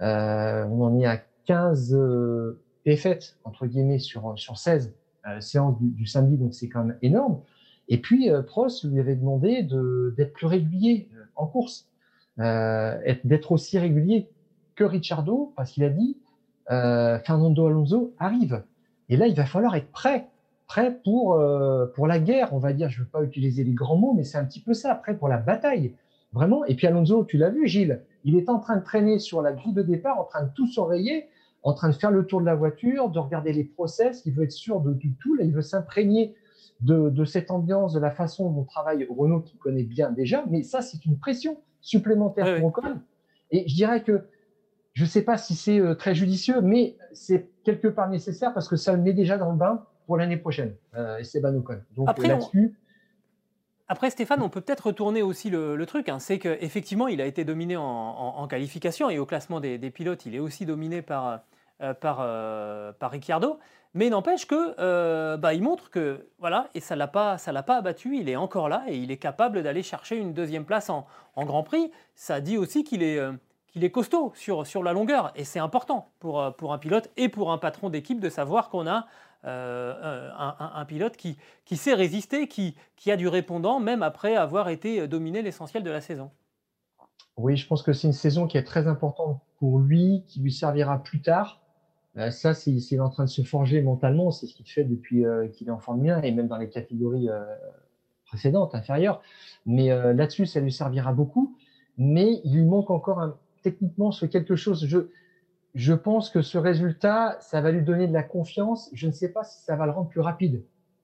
Euh, on en est à 15 euh, défaites, entre guillemets, sur, sur 16 euh, séances du, samedi, donc c'est quand même énorme. Et puis, Prost lui avait demandé d'être plus régulier en course, d'être aussi régulier que Ricciardo, parce qu'il a dit Fernando Alonso arrive. Et là, il va falloir être prêt, prêt pour, pour la guerre, on va dire. Je ne veux pas utiliser les grands mots, mais c'est un petit peu ça, prêt pour la bataille. Vraiment. Et puis Alonso, tu l'as vu, Gilles, il est en train de traîner sur la grille de départ, en train de tout surveiller, en train de faire le tour de la voiture, de regarder les process. Il veut être sûr de, tout. Là, il veut s'imprégner de, cette ambiance, de la façon dont travaille Renault, qu'il connaît bien déjà. Mais ça, c'est une pression supplémentaire pour Ocon. Et je dirais que je ne sais pas si c'est euh, très judicieux, mais c'est quelque part nécessaire parce que ça le met déjà dans le bain pour l'année prochaine, euh, Esteban Ocon. Donc là-dessus, après, Stéphane, on peut peut-être retourner aussi le, truc. Hein. C'est qu'effectivement, il a été dominé en, qualification et au classement des, pilotes, il est aussi dominé par, par, par Ricciardo. Mais n'empêche que bah, il montre que voilà et ça l'a pas ça l'a pas abattu. Il est encore là et il est capable d'aller chercher une deuxième place en, en Grand Prix. Ça dit aussi qu'il est qu'il est costaud sur, sur la longueur et c'est important pour, pour un pilote et pour un patron d'équipe de savoir qu'on a euh, un, pilote qui, qui sait résister, qui, qui, a du répondant, même après avoir été dominé l'essentiel de la saison. Oui, je pense que c'est une saison qui est très importante pour lui, qui lui servira plus tard. Euh, ça, c'est il est en train de se forger mentalement, c'est ce qu'il fait depuis euh, qu'il est en Formule 1 et même dans les catégories précédentes, inférieures. Mais là-dessus, ça lui servira beaucoup. Mais il lui manque encore un, techniquement ce quelque chose. Je, pense que ce résultat, ça va lui donner de la confiance. Je ne sais pas si ça va le rendre plus rapide.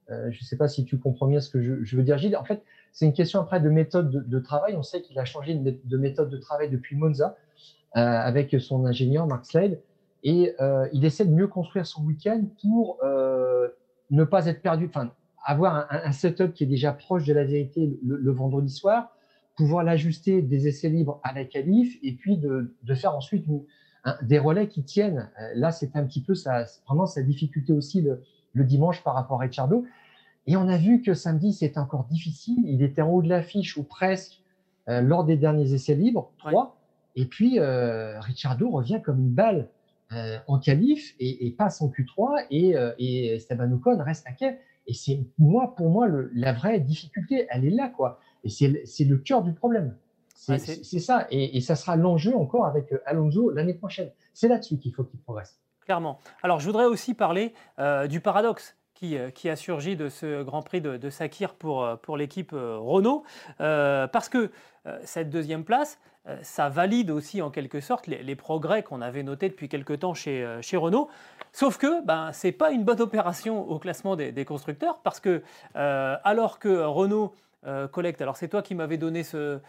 Euh, je ne sais pas si tu comprends bien ce que je, veux dire, Gilles. En fait, c'est une question après de méthode de, travail. On sait qu'il a changé de, méthode de travail depuis Monza euh, avec son ingénieur Mark Slade. Et euh, il essaie de mieux construire son week-end pour ne pas être perdu, enfin, avoir un, setup qui est déjà proche de la vérité le, vendredi soir, pouvoir l'ajuster des essais libres à la qualif et puis de, de faire ensuite une, des relais qui tiennent. Euh, là, c'est un petit peu sa, vraiment sa difficulté aussi le, dimanche par rapport à Ricciardo. Et on a vu que samedi, c'est encore difficile. Il était en haut de l'affiche ou presque euh, lors des derniers essais libres, trois. Et puis, euh, Ricciardo revient comme une balle en qualif et, passe en Q3 et, et Esteban Ocon reste à quai. Et c'est moi, pour moi, la vraie difficulté, elle est là, quoi. Et c'est le cœur du problème. C'est ça, et, ça sera l'enjeu encore avec euh, Alonso l'année prochaine. C'est là-dessus qu'il faut qu'il progresse. Clairement. Alors, je voudrais aussi parler euh, du paradoxe qui, euh, qui, a surgi de ce Grand Prix de, Sakir pour, pour l'équipe Renault, parce que cette deuxième place, ça valide aussi en quelque sorte les, progrès qu'on avait notés depuis quelque temps chez, chez Renault. Sauf que ben, ce n'est pas une bonne opération au classement des, des constructeurs, parce que alors que Renault euh, collecte. Alors c'est toi qui m'avais donné ce,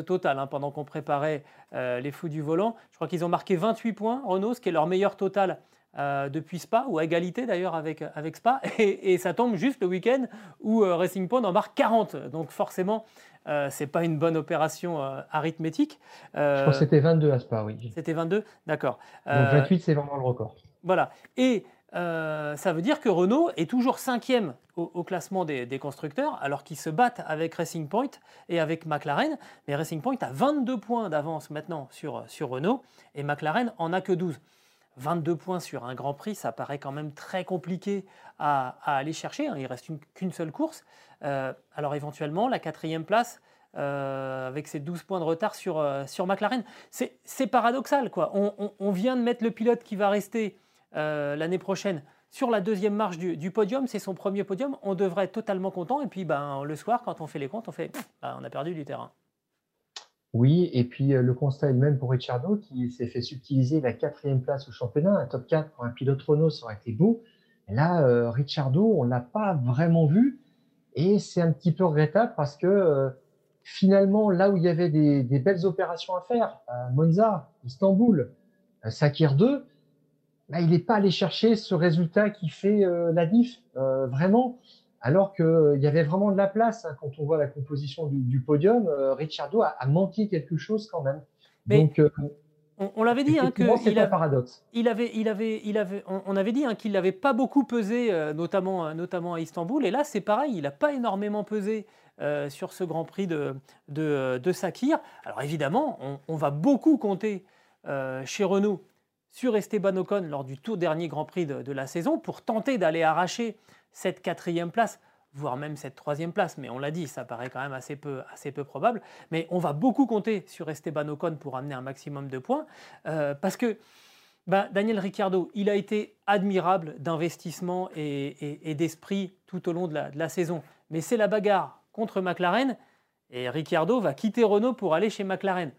total hein, pendant qu'on préparait euh, les fous du volant. Je crois qu'ils ont marqué 28 points, Renault, ce qui est leur meilleur total euh, depuis Spa, ou à égalité d'ailleurs avec, avec Spa. Et, ça tombe juste le week-end où Racing Point en marque 40. Donc forcément, c'est pas une bonne opération arithmétique. Je crois que c'était 22 à Spa, oui. C'était 22, d'accord. Donc 28, c'est vraiment le record. Voilà. Et euh, ça veut dire que Renault est toujours cinquième au, classement des, constructeurs, alors qu'ils se battent avec Racing Point et avec McLaren. Mais Racing Point a 22 points d'avance maintenant sur, Renault et McLaren en a que 12. 22 points sur un Grand Prix, ça paraît quand même très compliqué à, aller chercher. Hein. Il reste qu'une seule course. Euh, alors éventuellement, la quatrième place, euh, avec ses 12 points de retard sur, McLaren. C'est paradoxal, quoi. On, vient de mettre le pilote qui va rester euh, l'année prochaine sur la deuxième marche du, podium, c'est son premier podium, on devrait être totalement content. Et puis ben, le soir, quand on fait les comptes, on fait ben, on a perdu du terrain. Oui, et puis euh, le constat est le même pour Ricciardo qui s'est fait subtiliser la quatrième place au championnat. Un top 4 pour un pilote Renault, ça aurait été beau. Là, euh, Ricciardo, on ne l'a pas vraiment vu. Et c'est un petit peu regrettable parce que finalement, là où il y avait des belles opérations à faire, Monza, Istanbul, Sakir 2, bah, il n'est pas allé chercher ce résultat qui fait euh, la diff, euh, vraiment. Alors qu'il euh, y avait vraiment de la place hein, quand on voit la composition du, podium. Ricciardo a, manqué quelque chose quand même. Donc, on, l'avait dit hein, que c'est un paradoxe. Il avait, il avait, il avait, on, avait dit hein, qu'il n'avait pas beaucoup pesé, notamment, notamment à Istanbul. Et là, c'est pareil, il n'a pas énormément pesé sur ce Grand Prix de, de, de Sakir. Alors évidemment, on, on va beaucoup compter chez Renault sur Esteban Ocon lors du tout dernier Grand Prix de, la saison pour tenter d'aller arracher cette quatrième place, voire même cette troisième place. Mais on l'a dit, ça paraît quand même assez peu, probable. Mais on va beaucoup compter sur Esteban Ocon pour amener un maximum de points euh, parce que ben, Daniel Ricciardo, il a été admirable d'investissement et, d'esprit tout au long de la saison. Mais c'est la bagarre contre McLaren et Ricciardo va quitter Renault pour aller chez McLaren.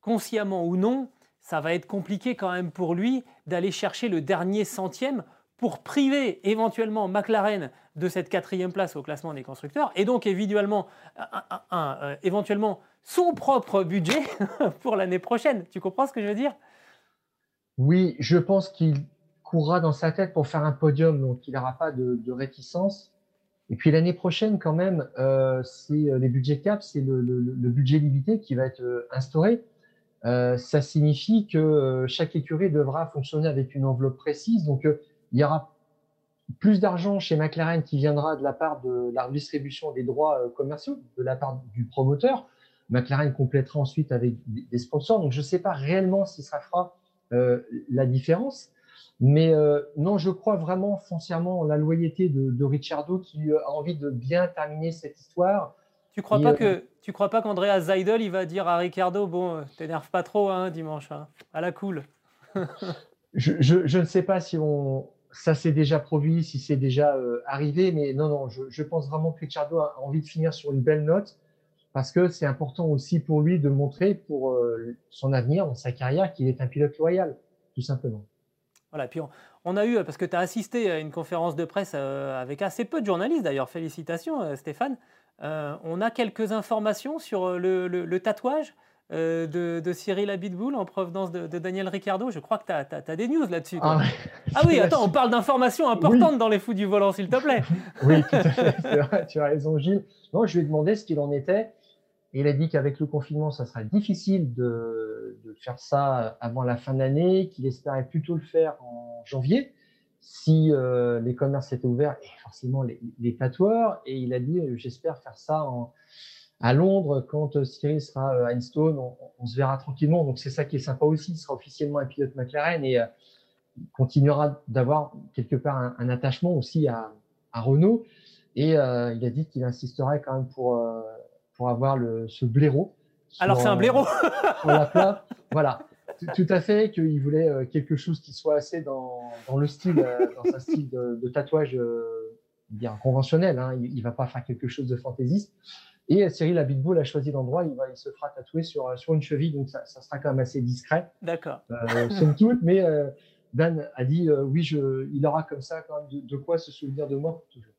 Consciemment ou non, ça va être compliqué quand même pour lui d'aller chercher le dernier centième pour priver éventuellement McLaren de cette quatrième place au classement des constructeurs et donc éventuellement, euh, éventuellement son propre budget pour l'année prochaine. Tu comprends ce que je veux dire? Oui, je pense qu'il courra dans sa tête pour faire un podium, donc il n'aura pas de, réticence. Et puis l'année prochaine, quand même, euh, c'est euh, les budgets cap, c'est le, budget limité qui va être instauré. Ça signifie que chaque écurie devra fonctionner avec une enveloppe précise. Donc, il y aura plus d'argent chez McLaren qui viendra de la part de la redistribution des droits commerciaux, de la part du promoteur. McLaren complétera ensuite avec des sponsors. Donc, je ne sais pas réellement si ça fera la différence. Mais euh, non, je crois vraiment foncièrement en la loyauté de, de Ricciardo qui a envie de bien terminer cette histoire. Tu crois pas euh, que tu crois pas qu'Andrea Seidel il va dire à Ricciardo bon euh, t'énerve pas trop hein, dimanche hein, à la cool. je, je, je, ne sais pas si on ça s'est déjà produit, si c'est déjà arrivé, mais non non, je, je, pense vraiment que Ricciardo a envie de finir sur une belle note parce que c'est important aussi pour lui de montrer pour son avenir dans sa carrière qu'il est un pilote loyal, tout simplement. Voilà, puis on, a eu, parce que tu as assisté à une conférence de presse euh, avec assez peu de journalistes d'ailleurs, félicitations euh, Stéphane, euh, on a quelques informations sur le, tatouage de, Cyril Abitboul en provenance de, Daniel Ricciardo. Je crois que tu as, des news là-dessus. Ah, ah, oui, attends, on parle d'informations importantes dans les fous du volant, s'il te plaît. oui, tout à fait, tu as raison Gilles. Non, je lui ai demandé ce qu'il en était il a dit qu'avec le confinement, ça serait difficile de, faire ça avant la fin de l'année, qu'il espérait plutôt le faire en janvier, si euh, les commerces étaient ouverts et forcément les, les tatoueurs. Et il a dit, euh, j'espère faire ça à Londres quand euh, Cyril sera à Einstone, on, se verra tranquillement. Donc c'est ça qui est sympa aussi, il sera officiellement un pilote McLaren et continuera d'avoir quelque part un, attachement aussi à, Renault. Et il a dit qu'il insisterait quand même pour pour avoir le, ce blaireau. Alors c'est un blaireau sur la. Voilà, tout à fait, qu'il voulait euh, quelque chose qui soit assez dans, dans le style, euh, dans un style de, tatouage euh, bien conventionnel. Hein. Il, ne va pas faire quelque chose de fantaisiste. Et Cyril Abitboul a choisi l'endroit, il, il se fera tatouer sur, sur une cheville, donc ça, ça sera quand même assez discret. D'accord. Euh, somme toute, mais Dan a dit oui, je, il aura comme ça quand même de, de quoi se souvenir de moi pour toujours.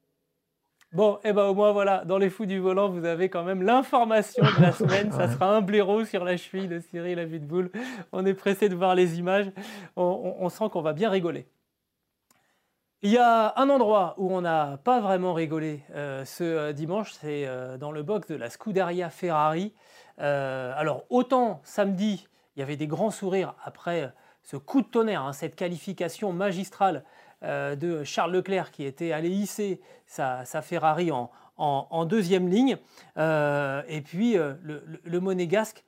Bon, eh ben au moins voilà, dans les fous du volant, vous avez quand même l'information de la semaine. Ça sera un blaireau sur la cheville de Cyril Abitboul. On est pressé de voir les images. On, sent qu'on va bien rigoler. Il y a un endroit où on n'a pas vraiment rigolé euh, ce euh, dimanche, c'est euh, dans le box de la Scuderia Ferrari. alors autant samedi, il y avait des grands sourires après ce coup de tonnerre, hein, cette qualification magistrale de Charles Leclerc qui était allé hisser sa, Ferrari en, deuxième ligne. Euh, et puis euh, le, monégasque,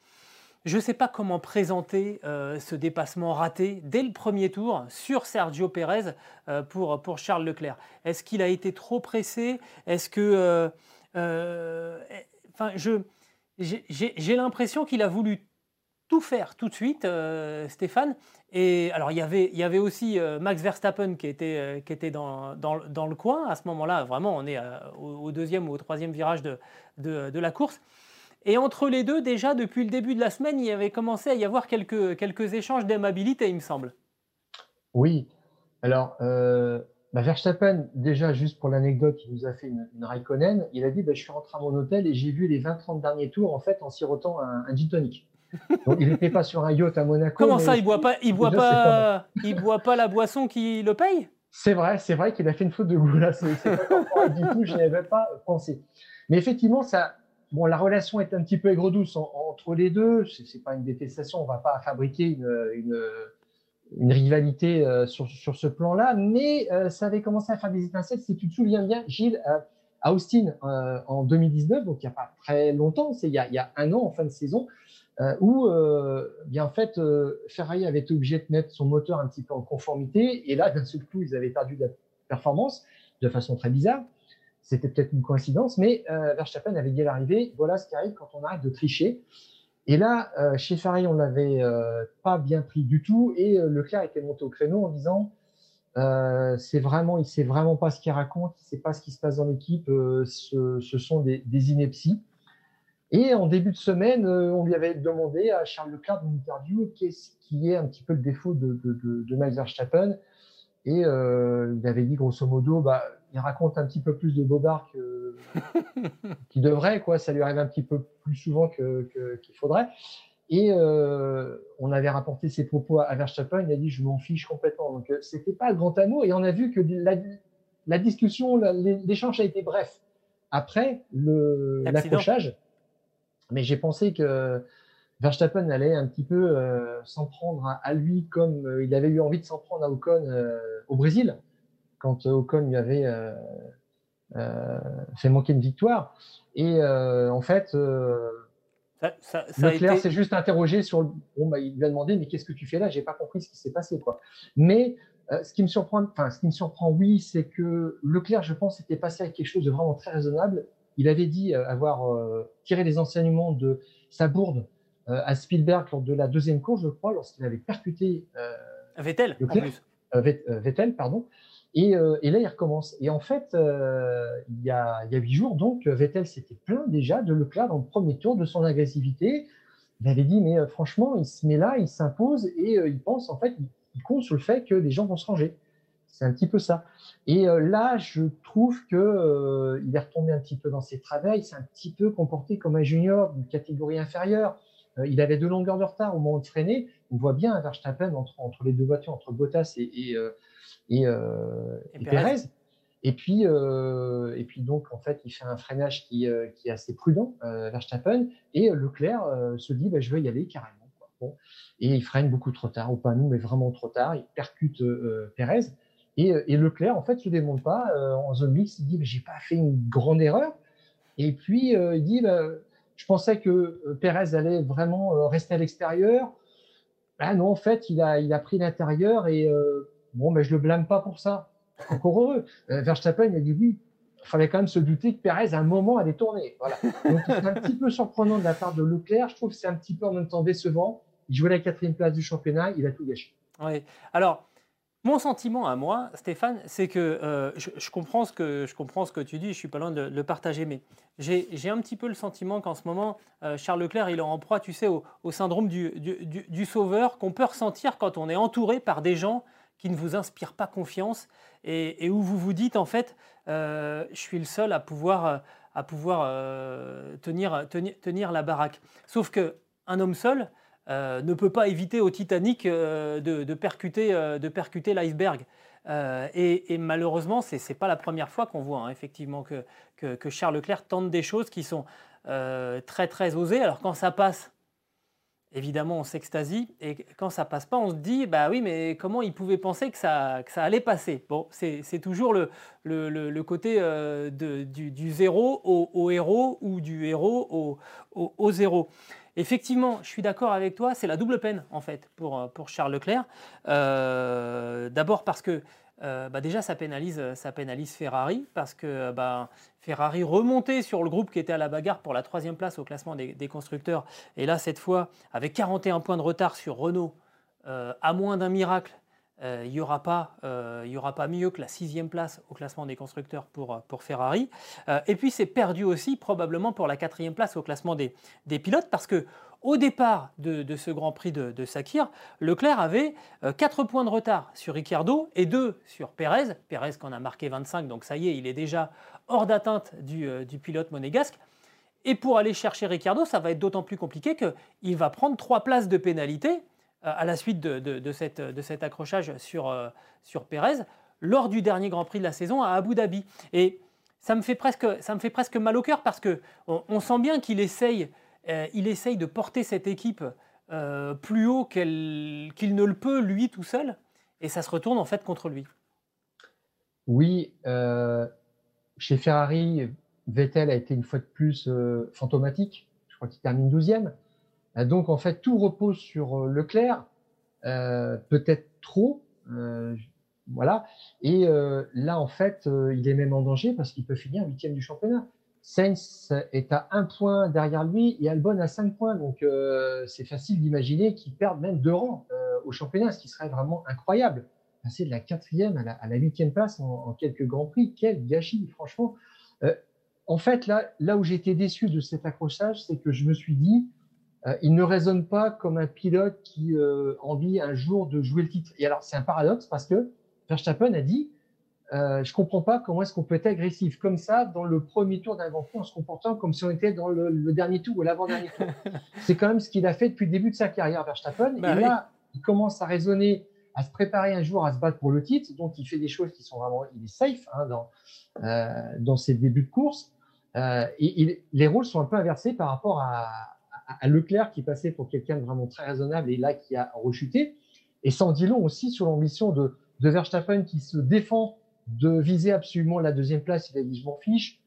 je ne sais pas comment présenter ce dépassement raté dès le premier tour sur Sergio Pérez pour, pour Charles Leclerc. Est-ce qu'il a été trop pressé? Est-ce que... enfin, j'ai l'impression qu'il a voulu tout faire tout de suite, Stéphane, et alors, il y avait, il y avait aussi euh, Max Verstappen qui était, euh, qui était dans, dans, le coin. À ce moment-là, vraiment, on est euh, au, deuxième ou au troisième virage de, de, la course. Et entre les deux, déjà, depuis le début de la semaine, il y avait commencé à y avoir quelques, quelques échanges d'aimabilité, il me semble. Oui. Alors, bah, Verstappen, déjà, juste pour l'anecdote, il nous a fait une, une Raikkonen. Il a dit bah, Je suis rentré à mon hôtel et j'ai vu les 20-30 derniers tours, en fait, en sirotant un, un gin tonic il n'était pas sur un yacht à Monaco. Comment ça, il boit pas, il boit pas, il boit pas la boisson qui le paye? C'est vrai, c'est vrai qu'il a fait une faute de goût là. C'est pas du tout, je n'y avais pas pensé. Mais effectivement, ça, bon, la relation est un petit peu aigre-douce entre les deux. C'est pas une détestation, on va pas fabriquer une, une, rivalité euh, sur, sur ce plan-là, mais euh, ça avait commencé à faire des étincelles. Si tu te souviens bien, Gilles, à Austin en 2019, donc il n'y a pas très longtemps, c'est il, il, y a un an en fin de saison, euh, où euh, bien en fait euh, Ferrari avait été obligé de mettre son moteur un petit peu en conformité et là d'un seul coup ils avaient perdu de la performance de façon très bizarre. C'était peut-être une coïncidence, mais Verstappen avait dit à l'arrivée voilà ce qui arrive quand on arrête de tricher. Et là, chez Ferrari, on l'avait pas bien pris du tout et Leclerc était monté au créneau en disant c'est vraiment, il sait vraiment pas ce qu'il raconte, il sait pas ce qui se passe dans l'équipe, ce, sont des inepties. Et en début de semaine, euh, on lui avait demandé à Charles Leclerc dans une interview qu'est-ce qui est un petit peu le défaut de, de, de, Max Verstappen. Et euh, il avait dit grosso modo, bah, il raconte un petit peu plus de bobard qu'il devrait, quoi. Ça lui arrive un petit peu plus souvent qu'il que, faudrait. Et euh, on avait rapporté ses propos à, Verstappen. Il a dit, je m'en fiche complètement. Donc, euh, c'était pas le grand amour. Et on a vu que la, la discussion, l'échange a été bref. Après l'accrochage, mais j'ai pensé que Verstappen allait un petit peu s'en prendre à, lui comme il avait eu envie de s'en prendre à Ocon au Brésil, quand Ocon lui avait fait manquer une victoire. Et en fait, ça, Leclerc s'est juste interrogé sur le. Bon, bah, il lui a demandé Mais qu'est-ce que tu fais là? J'ai pas compris ce qui s'est passé. Quoi. Mais euh, ce, qui me surprend, enfin, ce qui me surprend, oui, c'est que Leclerc, je pense, était passé à quelque chose de vraiment très raisonnable. Il avait dit euh, avoir euh, tiré les enseignements de sa bourde à Spielberg lors de la deuxième course, je crois, lorsqu'il avait percuté. Vettel, en plus. Vettel, pardon. Et, euh, et, là, il recommence. Et en fait, euh, il, y a, il y a huit jours, donc, Vettel s'était plaint déjà de Leclerc dans le premier tour de son agressivité. Il avait dit, mais euh, franchement, il se met là, il s'impose et il pense, en fait, il, compte sur le fait que les gens vont se ranger. C'est un petit peu ça. Et là, je trouve que il est retombé un petit peu dans ses travers. Il s'est un petit peu comporté comme un junior d'une catégorie inférieure. il avait deux longueurs de retard au moment de freiner. On voit bien un Verstappen entre, entre les deux voitures, entre Bottas et, et et, euh, et, Perez. Et puis, euh, et puis donc, en fait, il fait un freinage qui, euh, qui est assez prudent, Verstappen, et Leclerc se dit, bah, je vais y aller carrément. Bon. Et il freine beaucoup trop tard, ou pas nous, mais vraiment trop tard. Il percute Perez. Et, et, Leclerc, en fait, se démonte pas en zone mix. Il dit, j'ai pas fait une grande erreur. Et puis, il dit, bah, je pensais que Perez allait vraiment rester à l'extérieur. Ah non, en fait, il a, pris l'intérieur et Bon, mais je le blâme pas pour ça. Encore heureux. Euh, Verstappen, il a dit oui. Il fallait quand même se douter que Perez, à un moment, allait tourner. Donc, c'est un petit peu surprenant de la part de Leclerc. Je trouve que c'est un petit peu en même temps décevant. Il jouait la quatrième place du championnat, il a tout gâché. Oui. Alors, mon sentiment à moi, Stéphane, c'est que euh, je, comprends ce que je comprends ce que tu dis, je suis pas loin de, le partager, mais j'ai un petit peu le sentiment qu'en ce moment, euh, Charles Leclerc, il est en proie, tu sais, au, syndrome du, sauveur qu'on peut ressentir quand on est entouré par des gens qui ne vous inspire pas confiance et, où vous vous dites en fait, euh, je suis le seul à pouvoir, tenir, tenir, la baraque. Sauf que un homme seul euh, ne peut pas éviter au Titanic de, de, percuter, de percuter l'iceberg. Et, malheureusement, ce n'est pas la première fois qu'on voit hein, effectivement que, que, Charles Leclerc tente des choses qui sont très très osées. Alors quand ça passe, évidemment, on s'extasie. Et quand ça passe pas, on se dit, bah oui, mais comment il pouvait penser que ça, que ça allait passer? Bon, c'est toujours le, le, le, côté euh, du, du, zéro au, héros ou du héros au, au zéro. Effectivement, je suis d'accord avec toi, c'est la double peine en fait pour, pour Charles Leclerc. Euh, D'abord parce que euh, bah déjà ça pénalise, ça pénalise Ferrari parce que bah, Ferrari remontait sur le groupe qui était à la bagarre pour la troisième place au classement des, constructeurs. Et là, cette fois, avec 41 points de retard sur Renault, euh, à moins d'un miracle, euh, il n'y aura, pas, aura pas mieux que la sixième place au classement des constructeurs pour, pour Ferrari. et puis c'est perdu aussi probablement pour la quatrième place au classement des, pilotes parce que au départ de, ce Grand Prix de, Sakir, Leclerc avait 4 euh, points de retard sur Ricciardo et 2 sur Pérez. Pérez qui en a marqué 25, donc ça y est, il est déjà hors d'atteinte du, euh, pilote monégasque. Et pour aller chercher Ricciardo, ça va être d'autant plus compliqué qu'il va prendre 3 places de pénalité euh, à la suite de, cet accrochage sur, sur Pérez lors du dernier Grand Prix de la saison à Abu Dhabi. Et ça me fait presque, ça me fait presque mal au cœur parce qu'on on sent bien qu'il essaye euh, essaye de porter cette équipe euh, plus haut qu'il ne le peut lui tout seul, et ça se retourne en fait contre lui. Oui, euh, chez Ferrari, Vettel a été une fois de plus fantomatique. Je crois qu'il termine 12e. Donc en fait, tout repose sur Leclerc, peut-être trop. voilà. Et là, en fait, il est même en danger parce qu'il peut finir huitième du championnat. Sainz est à un point derrière lui et Albon à cinq points. Donc, euh, c'est facile d'imaginer qu'ils perdent même deux rangs euh, au championnat, ce qui serait vraiment incroyable. Passer de la quatrième à la, huitième place en, quelques grands prix, quel gâchis, franchement. Euh, en fait, là, là où été déçu de cet accrochage, c'est que je me suis dit, il ne raisonne pas comme un pilote qui envie un jour de jouer le titre. Et alors, c'est un paradoxe parce que Verstappen a dit, euh, je comprends pas comment est-ce qu'on peut être agressif comme ça dans le premier tour d'un Grand Prix en se comportant comme si on était dans le, dernier tour ou l'avant-dernier tour. C'est quand même ce qu'il a fait depuis le début de sa carrière, Verstappen. Bah et là, il commence à raisonner, à se préparer un jour à se battre pour le titre. Donc, il fait des choses qui sont vraiment, il est safe hein, dans euh, dans ses débuts de course. Euh, et les rôles sont un peu inversés par rapport à, à, Leclerc qui passait pour quelqu'un de vraiment très raisonnable et là qui a rechuté. Et sans dit long aussi sur l'ambition de, Verstappen qui se défend de viser absolument la deuxième place. Il a dit je m'en fiche.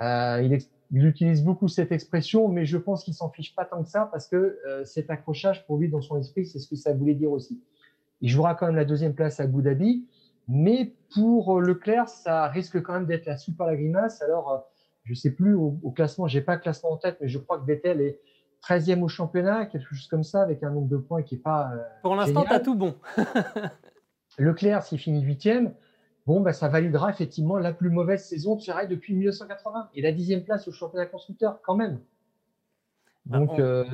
Euh, il, il, utilise beaucoup cette expression, mais je pense qu'il s'en fiche pas tant que ça parce que euh, cet accrochage pour lui dans son esprit, c'est ce que ça voulait dire aussi. Il jouera quand même la deuxième place à Abu Dhabi, mais pour Leclerc, ça risque quand même d'être la soupe à la grimace. Alors, euh, je sais plus au, au classement, j'ai pas le classement en tête, mais je crois que Vettel est 13e au championnat, quelque chose comme ça, avec un nombre de points qui est pas. Euh, pour l'instant, tu as tout bon. Leclerc, s'il finit 8e, bon, bah, ça validera effectivement la plus mauvaise saison de Ferrari depuis 1980 et la dixième place au championnat constructeur quand même. Ah, Donc, euh,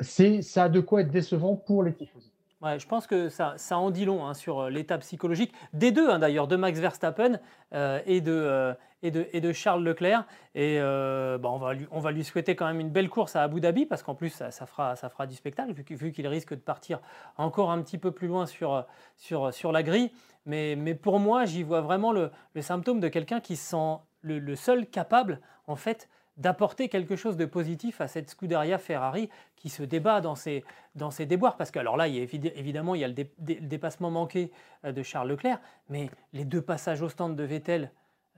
c'est ça a de quoi être décevant pour les tifosi. Ouais, je pense que ça, ça en dit long hein, sur euh, l'état psychologique des deux, hein, d'ailleurs, de Max Verstappen euh, et, de, euh, et, de, Charles Leclerc. Et euh, bah, on, va lui, on va lui souhaiter quand même une belle course à Abu Dhabi, parce qu'en plus, ça, fera, ça fera du spectacle, vu, qu'il risque de partir encore un petit peu plus loin sur, sur, sur la grille. Mais, mais pour moi, j'y vois vraiment le, le symptôme de quelqu'un qui se sent le, le seul capable, en fait, d'apporter quelque chose de positif à cette Scuderia Ferrari qui se débat dans ses, dans ses déboires. Parce que, alors là, évidemment, il y a le, dépassement manqué euh, de Charles Leclerc, mais les deux passages au stand de Vettel,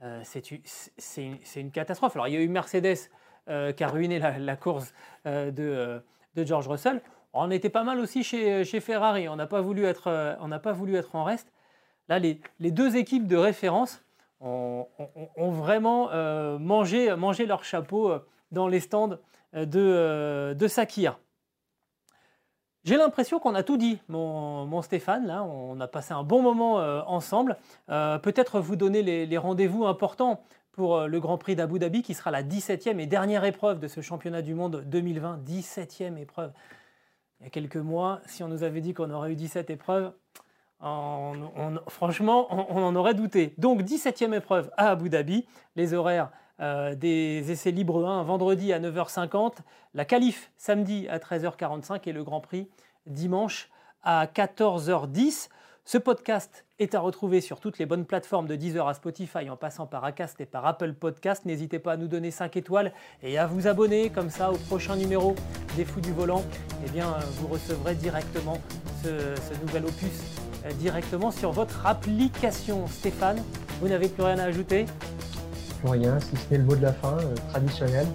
euh, c'est une, catastrophe. Alors, il y a eu Mercedes euh, qui a ruiné la, course de, de, George Russell. On était pas mal aussi chez, Ferrari, on n'a pas, voulu être, en reste. Là, les, deux équipes de référence ont, vraiment euh, mangé, leur chapeau euh, dans les stands euh, de, de Sakir. J'ai l'impression qu'on a tout dit, mon, Stéphane. Là, on a passé un bon moment ensemble. Peut-être vous donner les, rendez-vous importants pour le Grand Prix d'Abu Dhabi, qui sera la 17e et dernière épreuve de ce championnat du monde 2020. 17e épreuve. Il y a quelques mois, si on nous avait dit qu'on aurait eu 17 épreuves, franchement, on, en aurait douté. Donc, 17e épreuve à Abu Dhabi, les horaires euh, des essais libres 1 vendredi à 9h50, la qualif samedi à 13h45 et le Grand Prix dimanche à 14h10. Ce podcast est à retrouver sur toutes les bonnes plateformes de Deezer à Spotify en passant par Acast et par Apple Podcast. N'hésitez pas à nous donner 5 étoiles et à vous abonner comme ça au prochain numéro des Fous du Volant. Eh bien, vous recevrez directement ce, nouvel opus euh, directement sur votre application. Stéphane, vous n'avez plus rien à ajouter? Plus rien, si ce n'est le mot de la fin, euh, traditionnel.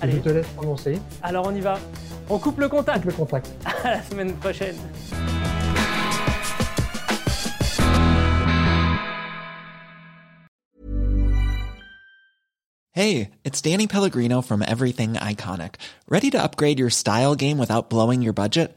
Allez. Je te laisse prononcer. Alors on y va. On coupe le contact. Coupe le contact. À la semaine prochaine. Hey, it's Danny Pellegrino from Everything Iconic. Ready to upgrade your style game without blowing your budget?